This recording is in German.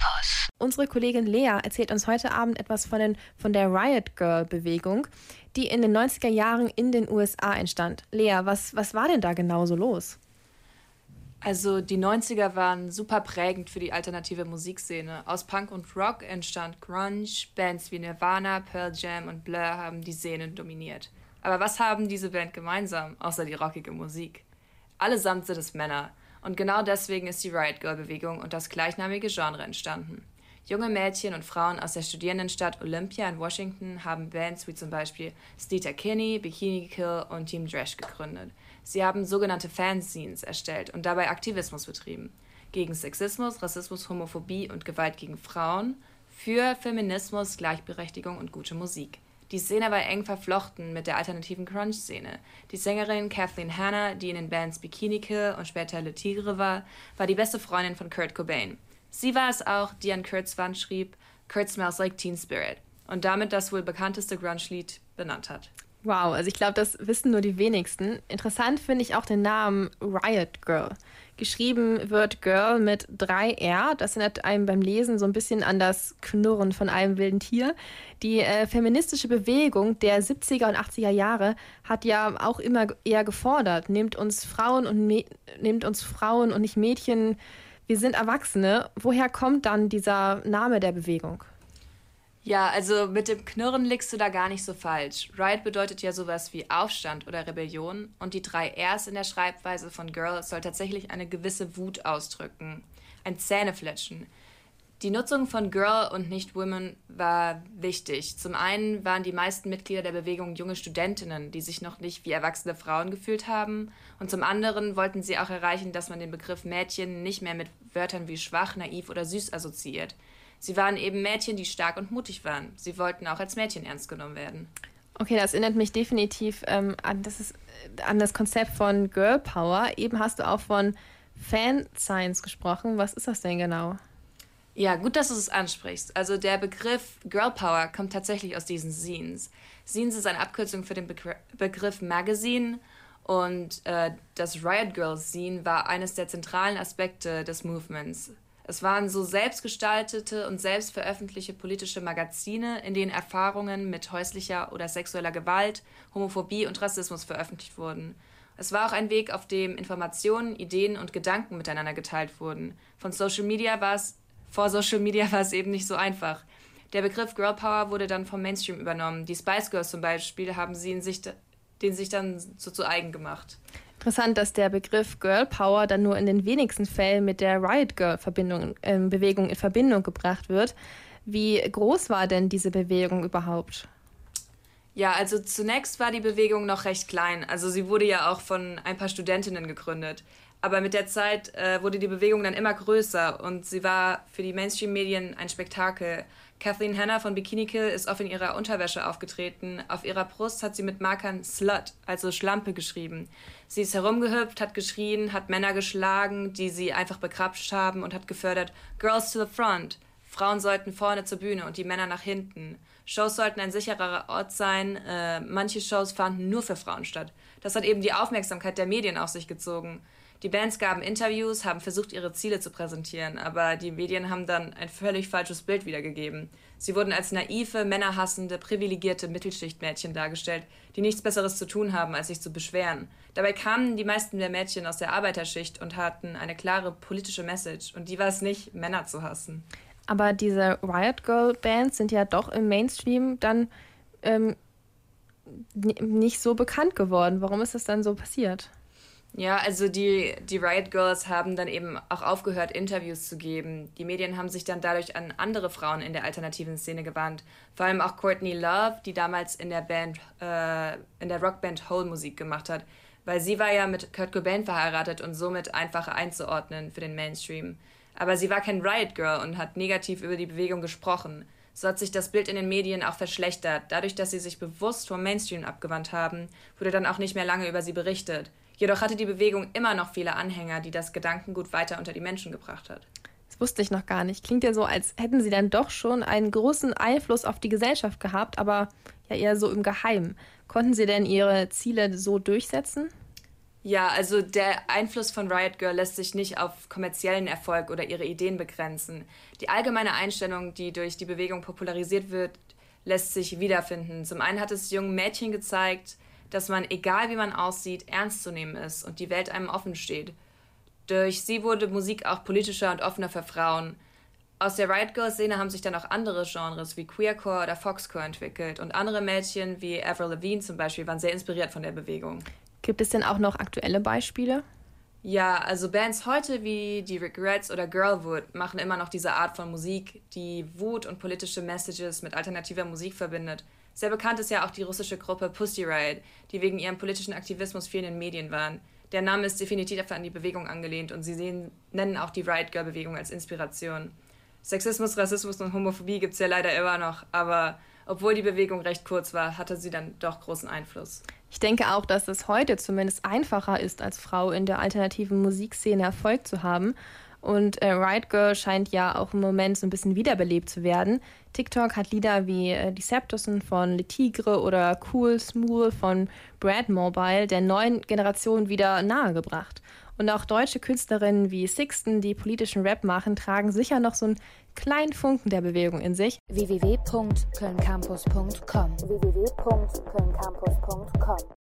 Campus. Unsere Kollegin Lea erzählt uns heute Abend etwas von, den, von der Riot Girl Bewegung, die in den 90er Jahren in den USA entstand. Lea, was, was war denn da genau so los? Also die 90er waren super prägend für die alternative Musikszene. Aus Punk und Rock entstand Grunge, Bands wie Nirvana, Pearl Jam und Blur haben die Szene dominiert. Aber was haben diese Band gemeinsam, außer die rockige Musik? Allesamt sind es Männer. Und genau deswegen ist die Riot Girl Bewegung und das gleichnamige Genre entstanden. Junge Mädchen und Frauen aus der Studierendenstadt Olympia in Washington haben Bands wie zum Beispiel Steter Kinney, Bikini Kill und Team Dresh gegründet. Sie haben sogenannte Fanscenes erstellt und dabei Aktivismus betrieben. Gegen Sexismus, Rassismus, Homophobie und Gewalt gegen Frauen, für Feminismus, Gleichberechtigung und gute Musik. Die Szene war eng verflochten mit der alternativen Crunch-Szene. Die Sängerin Kathleen Hanna, die in den Bands Bikini Kill und später Le Tigre war, war die beste Freundin von Kurt Cobain. Sie war es auch, die an Kurts Wand schrieb, Kurt smells like Teen Spirit und damit das wohl bekannteste Grunge-Lied benannt hat. Wow, also ich glaube, das wissen nur die wenigsten. Interessant finde ich auch den Namen Riot Girl. Geschrieben wird Girl mit drei R. Das erinnert einem beim Lesen so ein bisschen an das Knurren von einem wilden Tier. Die äh, feministische Bewegung der 70er und 80er Jahre hat ja auch immer eher gefordert, nehmt uns Frauen und nehmt uns Frauen und nicht Mädchen. Wir sind Erwachsene. Woher kommt dann dieser Name der Bewegung? Ja, also mit dem Knurren liegst du da gar nicht so falsch. Riot bedeutet ja sowas wie Aufstand oder Rebellion und die drei Rs in der Schreibweise von Girl soll tatsächlich eine gewisse Wut ausdrücken. Ein Zähnefletschen. Die Nutzung von Girl und nicht Women war wichtig. Zum einen waren die meisten Mitglieder der Bewegung junge Studentinnen, die sich noch nicht wie erwachsene Frauen gefühlt haben. Und zum anderen wollten sie auch erreichen, dass man den Begriff Mädchen nicht mehr mit Wörtern wie schwach, naiv oder süß assoziiert. Sie waren eben Mädchen, die stark und mutig waren. Sie wollten auch als Mädchen ernst genommen werden. Okay, das erinnert mich definitiv ähm, an, das ist, an das Konzept von Girl Power. Eben hast du auch von Fan Science gesprochen. Was ist das denn genau? Ja, gut, dass du es ansprichst. Also der Begriff Girl Power kommt tatsächlich aus diesen Zines. Zines ist eine Abkürzung für den Begr Begriff Magazine und äh, das Riot Girls Zine war eines der zentralen Aspekte des Movements. Es waren so selbstgestaltete und selbstveröffentlichte politische Magazine, in denen Erfahrungen mit häuslicher oder sexueller Gewalt, Homophobie und Rassismus veröffentlicht wurden. Es war auch ein Weg, auf dem Informationen, Ideen und Gedanken miteinander geteilt wurden. Von Social Media war es, vor Social Media war es eben nicht so einfach. Der Begriff Girl Power wurde dann vom Mainstream übernommen. Die Spice Girls zum Beispiel haben sie in sich, den sich dann so zu eigen gemacht. Interessant, dass der Begriff Girl Power dann nur in den wenigsten Fällen mit der Riot Girl äh, Bewegung in Verbindung gebracht wird. Wie groß war denn diese Bewegung überhaupt? Ja, also zunächst war die Bewegung noch recht klein. Also sie wurde ja auch von ein paar Studentinnen gegründet. Aber mit der Zeit äh, wurde die Bewegung dann immer größer und sie war für die Mainstream-Medien ein Spektakel. Kathleen Hanna von Bikini Kill ist oft in ihrer Unterwäsche aufgetreten. Auf ihrer Brust hat sie mit Markern Slut, also Schlampe, geschrieben. Sie ist herumgehüpft, hat geschrien, hat Männer geschlagen, die sie einfach bekrapscht haben und hat gefördert Girls to the front. Frauen sollten vorne zur Bühne und die Männer nach hinten. Shows sollten ein sicherer Ort sein. Äh, manche Shows fanden nur für Frauen statt. Das hat eben die Aufmerksamkeit der Medien auf sich gezogen. Die Bands gaben Interviews, haben versucht, ihre Ziele zu präsentieren, aber die Medien haben dann ein völlig falsches Bild wiedergegeben. Sie wurden als naive, männerhassende, privilegierte Mittelschichtmädchen dargestellt, die nichts Besseres zu tun haben, als sich zu beschweren. Dabei kamen die meisten der Mädchen aus der Arbeiterschicht und hatten eine klare politische Message, und die war es nicht, Männer zu hassen. Aber diese Riot Girl Bands sind ja doch im Mainstream dann ähm, nicht so bekannt geworden. Warum ist das dann so passiert? Ja, also die, die Riot Girls haben dann eben auch aufgehört, Interviews zu geben. Die Medien haben sich dann dadurch an andere Frauen in der alternativen Szene gewandt. Vor allem auch Courtney Love, die damals in der Band, äh, in der Rockband Hole Musik gemacht hat. Weil sie war ja mit Kurt Cobain verheiratet und somit einfacher einzuordnen für den Mainstream. Aber sie war kein Riot Girl und hat negativ über die Bewegung gesprochen. So hat sich das Bild in den Medien auch verschlechtert. Dadurch, dass sie sich bewusst vom Mainstream abgewandt haben, wurde dann auch nicht mehr lange über sie berichtet. Jedoch hatte die Bewegung immer noch viele Anhänger, die das Gedankengut weiter unter die Menschen gebracht hat. Das wusste ich noch gar nicht. Klingt ja so, als hätten sie dann doch schon einen großen Einfluss auf die Gesellschaft gehabt, aber ja eher so im Geheimen. Konnten sie denn ihre Ziele so durchsetzen? Ja, also der Einfluss von Riot Girl lässt sich nicht auf kommerziellen Erfolg oder ihre Ideen begrenzen. Die allgemeine Einstellung, die durch die Bewegung popularisiert wird, lässt sich wiederfinden. Zum einen hat es jungen Mädchen gezeigt, dass man, egal wie man aussieht, ernst zu nehmen ist und die Welt einem offen steht. Durch sie wurde Musik auch politischer und offener für Frauen. Aus der Riot Girl Szene haben sich dann auch andere Genres wie Queercore oder Foxcore entwickelt und andere Mädchen wie Avril Lavigne zum Beispiel waren sehr inspiriert von der Bewegung. Gibt es denn auch noch aktuelle Beispiele? Ja, also Bands heute wie die Regrets oder Girlwood machen immer noch diese Art von Musik, die Wut und politische Messages mit alternativer Musik verbindet. Sehr bekannt ist ja auch die russische Gruppe Pussy Riot, die wegen ihrem politischen Aktivismus viel in den Medien waren. Der Name ist definitiv an die Bewegung angelehnt und sie sehen, nennen auch die Riot Girl Bewegung als Inspiration. Sexismus, Rassismus und Homophobie gibt es ja leider immer noch, aber obwohl die Bewegung recht kurz war, hatte sie dann doch großen Einfluss. Ich denke auch, dass es heute zumindest einfacher ist, als Frau in der alternativen Musikszene Erfolg zu haben. Und äh, Riot Girl scheint ja auch im Moment so ein bisschen wiederbelebt zu werden. TikTok hat Lieder wie äh, Decepticon von Le Tigre oder Cool Smooth von Brad Mobile der neuen Generation wieder nahegebracht. Und auch deutsche Künstlerinnen wie Sixten, die politischen Rap machen, tragen sicher noch so einen kleinen Funken der Bewegung in sich. www.kölncampus.com www